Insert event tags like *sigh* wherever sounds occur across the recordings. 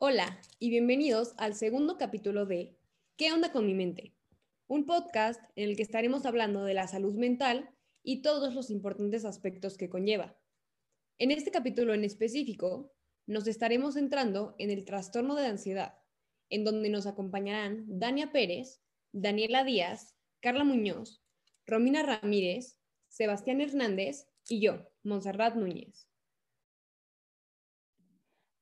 Hola y bienvenidos al segundo capítulo de ¿Qué onda con mi mente? Un podcast en el que estaremos hablando de la salud mental y todos los importantes aspectos que conlleva. En este capítulo en específico, nos estaremos centrando en el trastorno de ansiedad, en donde nos acompañarán Dania Pérez, Daniela Díaz, Carla Muñoz, Romina Ramírez, Sebastián Hernández y yo, Monserrat Núñez.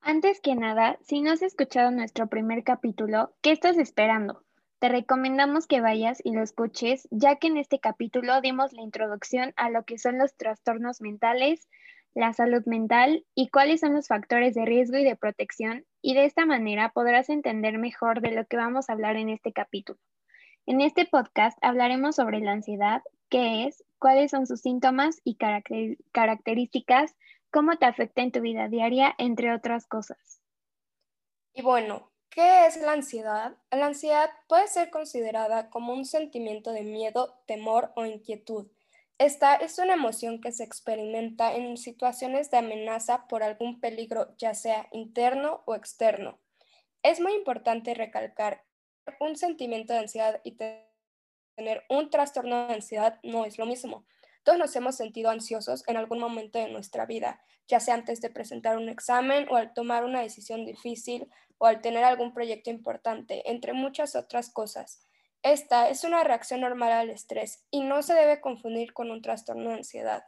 Antes que nada, si no has escuchado nuestro primer capítulo, ¿qué estás esperando? Te recomendamos que vayas y lo escuches, ya que en este capítulo dimos la introducción a lo que son los trastornos mentales, la salud mental y cuáles son los factores de riesgo y de protección, y de esta manera podrás entender mejor de lo que vamos a hablar en este capítulo. En este podcast hablaremos sobre la ansiedad, qué es, cuáles son sus síntomas y características, cómo te afecta en tu vida diaria, entre otras cosas. Y bueno, ¿qué es la ansiedad? La ansiedad puede ser considerada como un sentimiento de miedo, temor o inquietud. Esta es una emoción que se experimenta en situaciones de amenaza por algún peligro, ya sea interno o externo. Es muy importante recalcar que un sentimiento de ansiedad y tener un trastorno de ansiedad no es lo mismo. Todos nos hemos sentido ansiosos en algún momento de nuestra vida, ya sea antes de presentar un examen o al tomar una decisión difícil o al tener algún proyecto importante, entre muchas otras cosas. Esta es una reacción normal al estrés y no se debe confundir con un trastorno de ansiedad.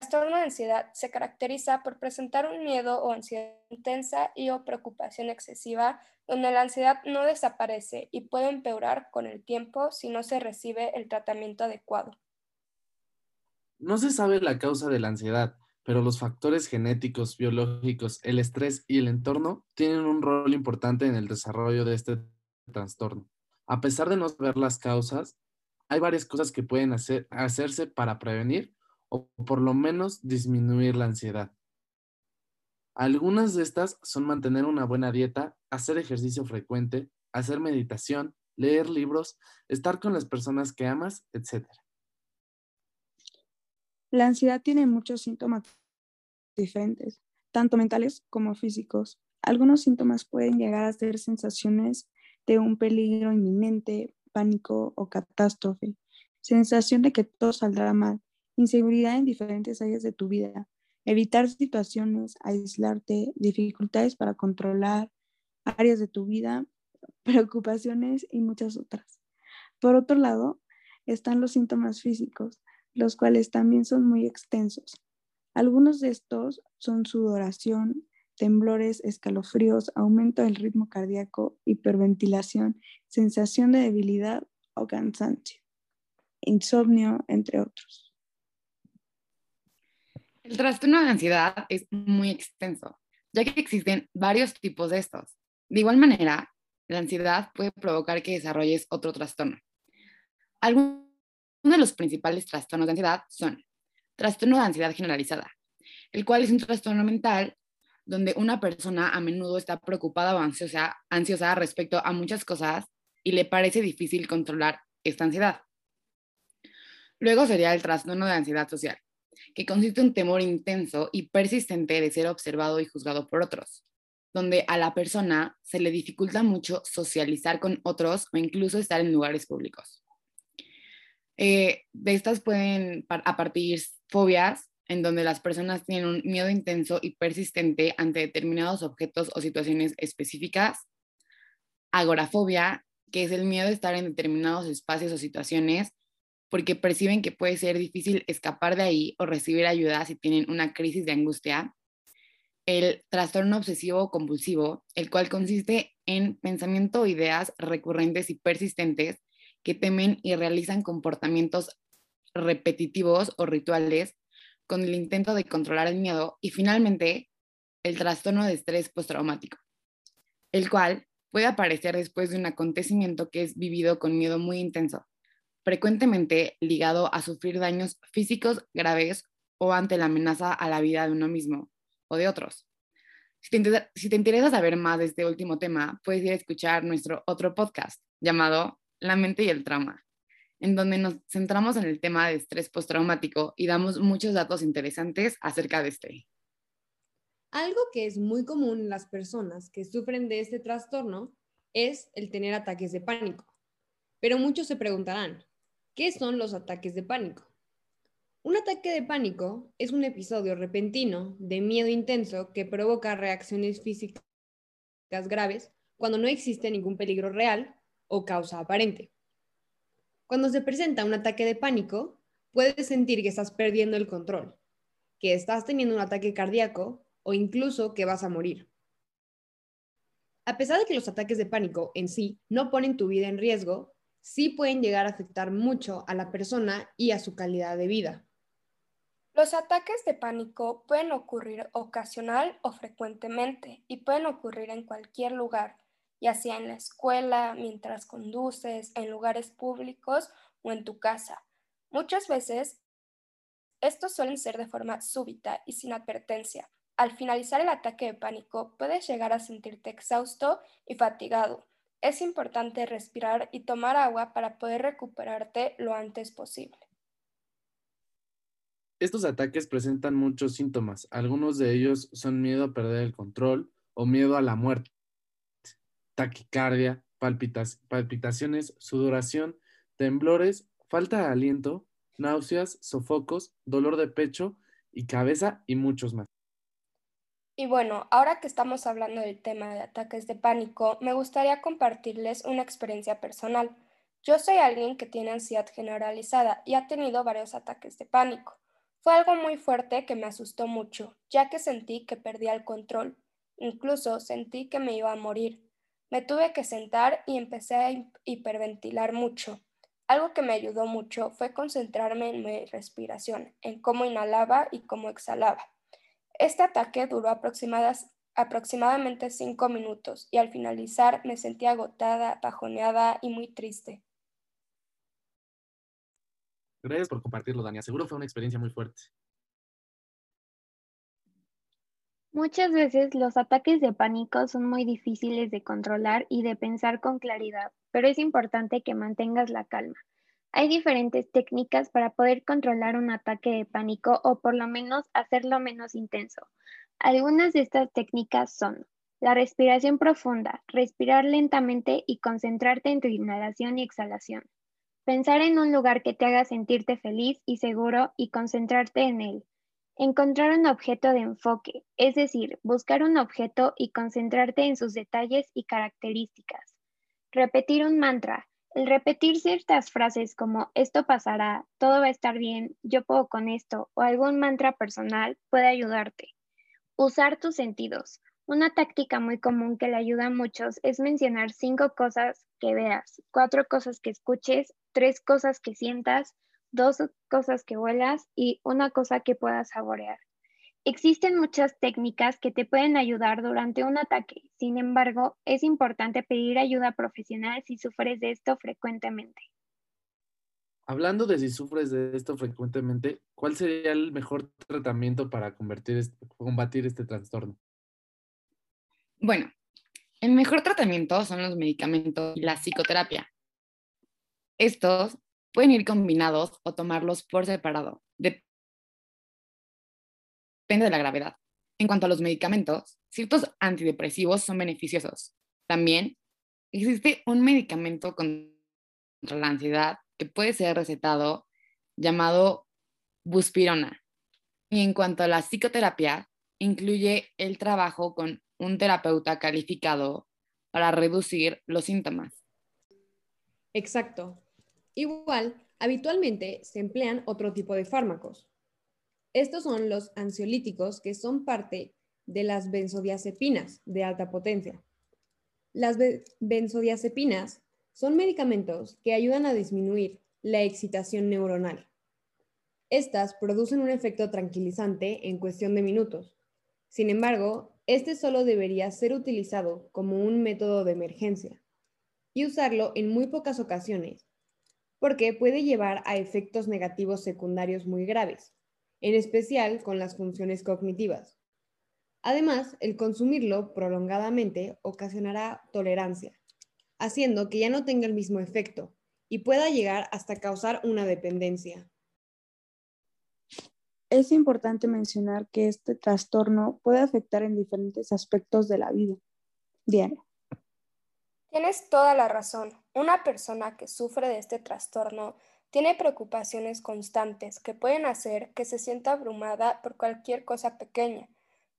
El trastorno de ansiedad se caracteriza por presentar un miedo o ansiedad intensa y o preocupación excesiva, donde la ansiedad no desaparece y puede empeorar con el tiempo si no se recibe el tratamiento adecuado. No se sabe la causa de la ansiedad, pero los factores genéticos, biológicos, el estrés y el entorno tienen un rol importante en el desarrollo de este trastorno. A pesar de no saber las causas, hay varias cosas que pueden hacer, hacerse para prevenir o por lo menos disminuir la ansiedad. Algunas de estas son mantener una buena dieta, hacer ejercicio frecuente, hacer meditación, leer libros, estar con las personas que amas, etc. La ansiedad tiene muchos síntomas diferentes, tanto mentales como físicos. Algunos síntomas pueden llegar a ser sensaciones de un peligro inminente, pánico o catástrofe, sensación de que todo saldrá mal, inseguridad en diferentes áreas de tu vida, evitar situaciones, aislarte, dificultades para controlar áreas de tu vida, *laughs* preocupaciones y muchas otras. Por otro lado, están los síntomas físicos, los cuales también son muy extensos. Algunos de estos son sudoración, temblores, escalofríos, aumento del ritmo cardíaco, hiperventilación, sensación de debilidad o cansancio, insomnio, entre otros. El trastorno de ansiedad es muy extenso, ya que existen varios tipos de estos. De igual manera, la ansiedad puede provocar que desarrolles otro trastorno. Algunos uno de los principales trastornos de ansiedad son trastorno de ansiedad generalizada, el cual es un trastorno mental donde una persona a menudo está preocupada o ansiosa, ansiosa respecto a muchas cosas y le parece difícil controlar esta ansiedad. Luego sería el trastorno de ansiedad social, que consiste en un temor intenso y persistente de ser observado y juzgado por otros, donde a la persona se le dificulta mucho socializar con otros o incluso estar en lugares públicos. Eh, de estas pueden a partir fobias, en donde las personas tienen un miedo intenso y persistente ante determinados objetos o situaciones específicas. Agorafobia, que es el miedo de estar en determinados espacios o situaciones porque perciben que puede ser difícil escapar de ahí o recibir ayuda si tienen una crisis de angustia. El trastorno obsesivo compulsivo, el cual consiste en pensamiento o ideas recurrentes y persistentes que temen y realizan comportamientos repetitivos o rituales con el intento de controlar el miedo y finalmente el trastorno de estrés postraumático, el cual puede aparecer después de un acontecimiento que es vivido con miedo muy intenso, frecuentemente ligado a sufrir daños físicos graves o ante la amenaza a la vida de uno mismo o de otros. Si te, interesa saber más de este último tema, puedes ir a escuchar nuestro otro podcast llamado la mente y el trauma, en donde nos centramos en el tema de estrés postraumático y damos muchos datos interesantes acerca de este. Algo que es muy común en las personas que sufren de este trastorno es el tener ataques de pánico. Pero muchos se preguntarán, ¿qué son los ataques de pánico? Un ataque de pánico es un episodio repentino de miedo intenso que provoca reacciones físicas graves cuando no existe ningún peligro real o causa aparente. Cuando se presenta un ataque de pánico, puedes sentir que estás perdiendo el control, que estás teniendo un ataque cardíaco o incluso que vas a morir. A pesar de que los ataques de pánico en sí no ponen tu vida en riesgo, sí pueden llegar a afectar mucho a la persona y a su calidad de vida. Los ataques de pánico pueden ocurrir ocasional o frecuentemente y pueden ocurrir en cualquier lugar, ya sea en la escuela, mientras conduces, en lugares públicos o en tu casa. Muchas veces, estos suelen ser de forma súbita y sin advertencia, al finalizar el ataque de pánico, puedes llegar a sentirte exhausto y fatigado. Es importante respirar y tomar agua para poder recuperarte lo antes posible. Estos ataques presentan muchos síntomas. Algunos de ellos son miedo a perder el control o miedo a la muerte, taquicardia, palpitaciones, sudoración, temblores, falta de aliento, náuseas, sofocos, dolor de pecho y cabeza y muchos más. Y bueno, ahora que estamos hablando del tema de ataques de pánico, me gustaría compartirles una experiencia personal. Yo soy alguien que tiene ansiedad generalizada y ha tenido varios ataques de pánico. Fue algo muy fuerte que me asustó mucho, ya que sentí que perdía el control. Incluso sentí que me iba a morir. Me tuve que sentar y empecé a hiperventilar mucho. Algo que me ayudó mucho fue concentrarme en mi respiración, en cómo inhalaba y cómo exhalaba. Este ataque duró aproximadamente cinco minutos y al finalizar me sentí agotada, bajoneada y muy triste. Gracias por compartirlo, Dania. Seguro fue una experiencia muy fuerte. Muchas veces los ataques de pánico son muy difíciles de controlar y de pensar con claridad, pero es importante que mantengas la calma. Hay diferentes técnicas para poder controlar un ataque de pánico o por lo menos hacerlo menos intenso. Algunas de estas técnicas son la respiración profunda, respirar lentamente y concentrarte en tu inhalación y exhalación. Pensar en un lugar que te haga sentirte feliz y seguro y concentrarte en él. Encontrar un objeto de enfoque, es decir, buscar un objeto y concentrarte en sus detalles y características. Repetir un mantra, el repetir ciertas frases como esto pasará, todo va a estar bien, yo puedo con esto o algún mantra personal puede ayudarte. Usar tus sentidos. Una táctica muy común que le ayuda a muchos es mencionar cinco cosas que veas, cuatro cosas que escuches, tres cosas que sientas, dos cosas que huelas y una cosa que puedas saborear. Existen muchas técnicas que te pueden ayudar durante un ataque. Sin embargo, es importante pedir ayuda profesional si sufres de esto frecuentemente. Hablando de si sufres de esto frecuentemente, ¿cuál sería el mejor tratamiento para combatir este trastorno? Bueno, el mejor tratamiento son los medicamentos y la psicoterapia. Estos pueden ir combinados o tomarlos por separado, depende de la gravedad. En cuanto a los medicamentos, ciertos antidepresivos son beneficiosos. También existe un medicamento contra la ansiedad que puede ser recetado llamado buspirona. Y en cuanto a la psicoterapia, incluye el trabajo con un terapeuta calificado para reducir los síntomas. Exacto. Igual, habitualmente se emplean otro tipo de fármacos, estos son los ansiolíticos que son parte de las benzodiazepinas de alta potencia. Las benzodiazepinas son medicamentos que ayudan a disminuir la excitación neuronal. Estas producen un efecto tranquilizante en cuestión de minutos. Sin embargo, este solo debería ser utilizado como un método de emergencia y usarlo en muy pocas ocasiones, porque puede llevar a efectos negativos secundarios muy graves, en especial con las funciones cognitivas. Además, el consumirlo prolongadamente ocasionará tolerancia, haciendo que ya no tenga el mismo efecto y pueda llegar hasta causar una dependencia. Es importante mencionar que este trastorno puede afectar en diferentes aspectos de la vida diaria. Tienes toda la razón. Una persona que sufre de este trastorno tiene preocupaciones constantes que pueden hacer que se sienta abrumada por cualquier cosa pequeña.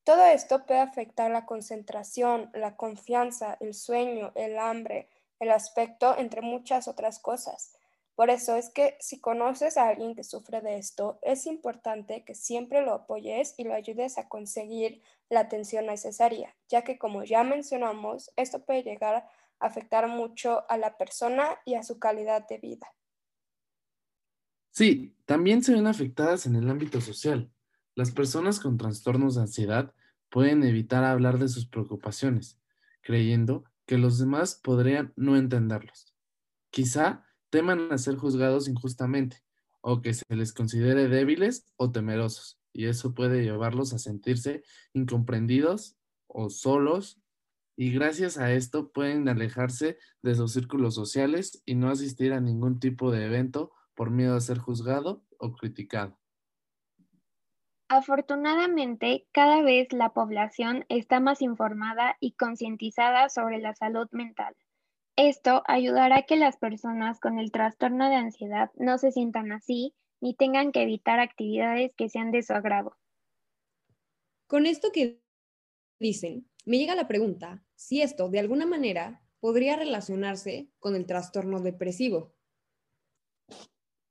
Todo esto puede afectar la concentración, la confianza, el sueño, el hambre, el aspecto, entre muchas otras cosas. Por eso es que si conoces a alguien que sufre de esto, es importante que siempre lo apoyes y lo ayudes a conseguir la atención necesaria, ya que como ya mencionamos, esto puede llegar afectar mucho a la persona y a su calidad de vida. Sí, también se ven afectadas en el ámbito social. Las personas con trastornos de ansiedad pueden evitar hablar de sus preocupaciones, creyendo que los demás podrían no entenderlos. Quizá teman ser juzgados injustamente o que se les considere débiles o temerosos, y eso puede llevarlos a sentirse incomprendidos o solos, y gracias a esto pueden alejarse de sus círculos sociales y no asistir a ningún tipo de evento por miedo a ser juzgado o criticado. Afortunadamente, cada vez la población está más informada y concientizada sobre la salud mental. Esto ayudará a que las personas con el trastorno de ansiedad no se sientan así ni tengan que evitar actividades que sean de su agrado. Con esto que dicen, me llega la pregunta si esto de alguna manera podría relacionarse con el trastorno depresivo.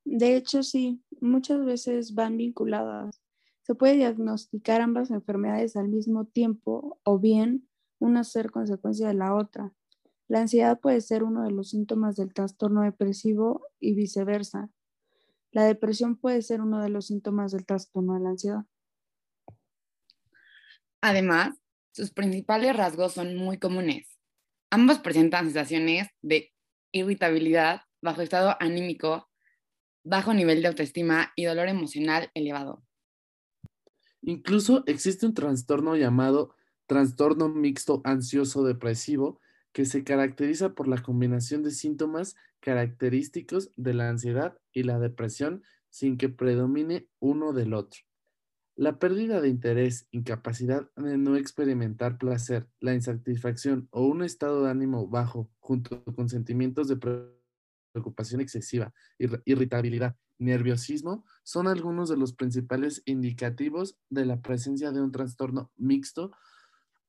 De hecho, sí, muchas veces van vinculadas. Se puede diagnosticar ambas enfermedades al mismo tiempo o bien una ser consecuencia de la otra. La ansiedad puede ser uno de los síntomas del trastorno depresivo y viceversa. La depresión puede ser uno de los síntomas del trastorno de la ansiedad. Además, sus principales rasgos son muy comunes. Ambos presentan sensaciones de irritabilidad, bajo estado anímico, bajo nivel de autoestima y dolor emocional elevado. Incluso existe un trastorno llamado trastorno mixto ansioso depresivo que se caracteriza por la combinación de síntomas característicos de la ansiedad y la depresión sin que predomine uno del otro. La pérdida de interés, incapacidad de no experimentar placer, la insatisfacción o un estado de ánimo bajo junto con sentimientos de preocupación excesiva, irritabilidad, nerviosismo, son algunos de los principales indicativos de la presencia de un trastorno mixto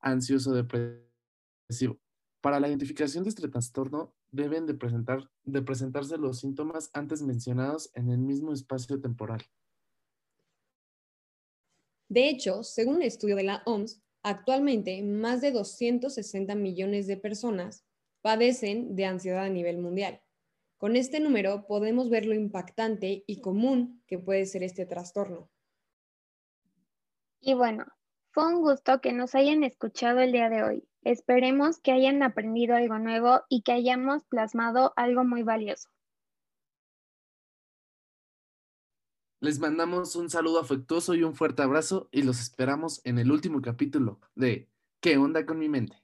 ansioso depresivo. Para la identificación de este trastorno deben de, presentar, de presentarse los síntomas antes mencionados en el mismo espacio temporal. De hecho, según un estudio de la OMS, actualmente más de 260 millones de personas padecen de ansiedad a nivel mundial. Con este número podemos ver lo impactante y común que puede ser este trastorno. Y bueno, fue un gusto que nos hayan escuchado el día de hoy. Esperemos que hayan aprendido algo nuevo y que hayamos plasmado algo muy valioso. Les mandamos un saludo afectuoso y un fuerte abrazo y los esperamos en el último capítulo de ¿Qué onda con mi mente?